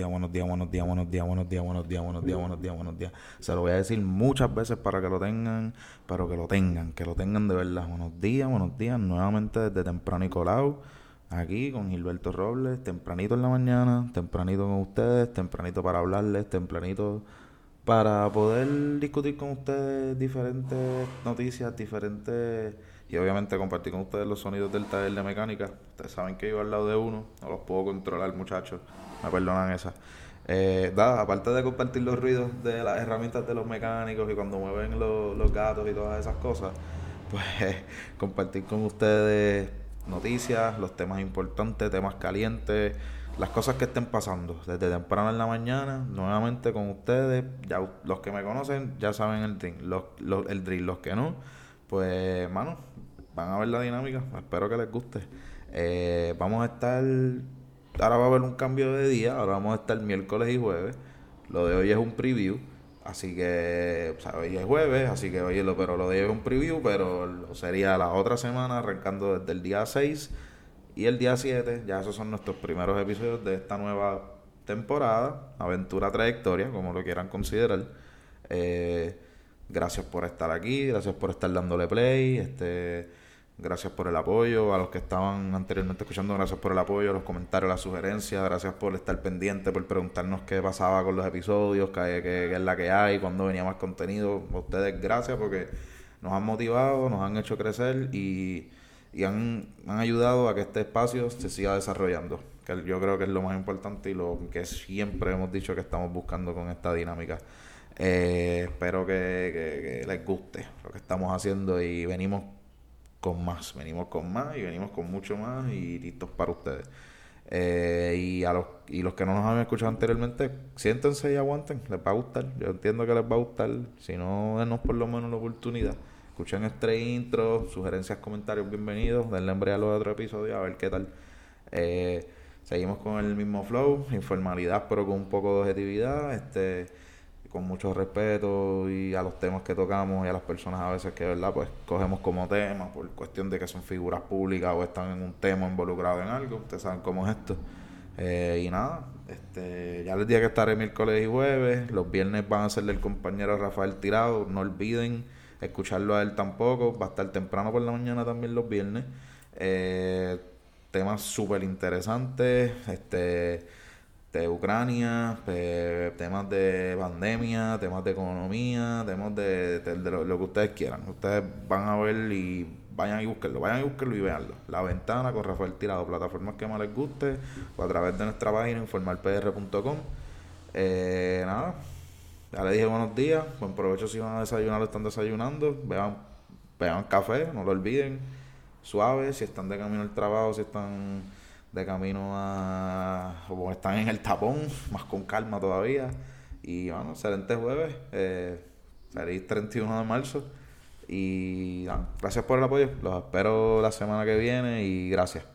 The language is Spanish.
buenos días, buenos días, buenos días, buenos días, buenos días, buenos días, buenos días. Se lo voy a decir muchas veces para que lo tengan, pero que lo tengan, que lo tengan de verdad. Buenos días, buenos días, nuevamente desde temprano y colado, aquí con Gilberto Robles, tempranito en la mañana, tempranito con ustedes, tempranito para hablarles, tempranito para poder discutir con ustedes diferentes noticias, diferentes y obviamente compartir con ustedes los sonidos del taller de mecánica. Ustedes saben que yo al lado de uno, no los puedo controlar, muchachos, me perdonan esa. Eh, aparte de compartir los ruidos de las herramientas de los mecánicos y cuando mueven los, los gatos y todas esas cosas, pues compartir con ustedes noticias, los temas importantes, temas calientes, las cosas que estén pasando desde temprano en la mañana, nuevamente con ustedes. Ya los que me conocen ya saben el drill, los, los, el drill, los que no, pues, mano, van a ver la dinámica. Espero que les guste. Eh, vamos a estar. Ahora va a haber un cambio de día. Ahora vamos a estar miércoles y jueves. Lo de hoy es un preview. Así que, o sea, hoy es jueves, así que lo, pero lo de hoy es un preview, pero sería la otra semana, arrancando desde el día 6 y el día 7, ya esos son nuestros primeros episodios de esta nueva temporada, aventura trayectoria, como lo quieran considerar. Eh, gracias por estar aquí, gracias por estar dándole play, este, gracias por el apoyo, a los que estaban anteriormente escuchando, gracias por el apoyo, los comentarios, las sugerencias, gracias por estar pendiente, por preguntarnos qué pasaba con los episodios, qué, qué es la que hay, cuándo venía más contenido. Ustedes gracias porque nos han motivado, nos han hecho crecer y y han, han ayudado a que este espacio se siga desarrollando, que yo creo que es lo más importante y lo que siempre hemos dicho que estamos buscando con esta dinámica. Eh, espero que, les guste lo que estamos haciendo y venimos con más, venimos con más y venimos con mucho más y listos para ustedes. Eh, y a los y los que no nos han escuchado anteriormente, siéntense y aguanten, les va a gustar. Yo entiendo que les va a gustar, si no, denos por lo menos la oportunidad. Escuchen este intro, sugerencias, comentarios, bienvenidos. Denle embre a los otros episodios a ver qué tal. Eh, seguimos con el mismo flow, informalidad, pero con un poco de objetividad. Este con mucho respeto y a los temas que tocamos y a las personas a veces que verdad pues cogemos como tema por cuestión de que son figuras públicas o están en un tema involucrado en algo ustedes saben cómo es esto eh, y nada este ya les dije que estaré miércoles y jueves los viernes van a ser del compañero Rafael Tirado no olviden escucharlo a él tampoco. Va a estar temprano por la mañana también los viernes. Eh, temas súper interesantes. Este de Ucrania, temas de pandemia, temas de economía, temas de, lo, que ustedes quieran. Ustedes van a ver y vayan y búsquenlo, vayan y búsquenlo y veanlo. La ventana con Rafael Tirado, plataformas que más les guste, o a través de nuestra página informalpr.com. Eh, nada, ya le dije buenos días, buen provecho si van a desayunar o están desayunando. Vean, vean café, no lo olviden. Suave, si están de camino al trabajo, si están de camino a. o están en el tapón, más con calma todavía. Y bueno, excelente jueves. Eh, feliz 31 de marzo. Y gracias por el apoyo. Los espero la semana que viene y gracias.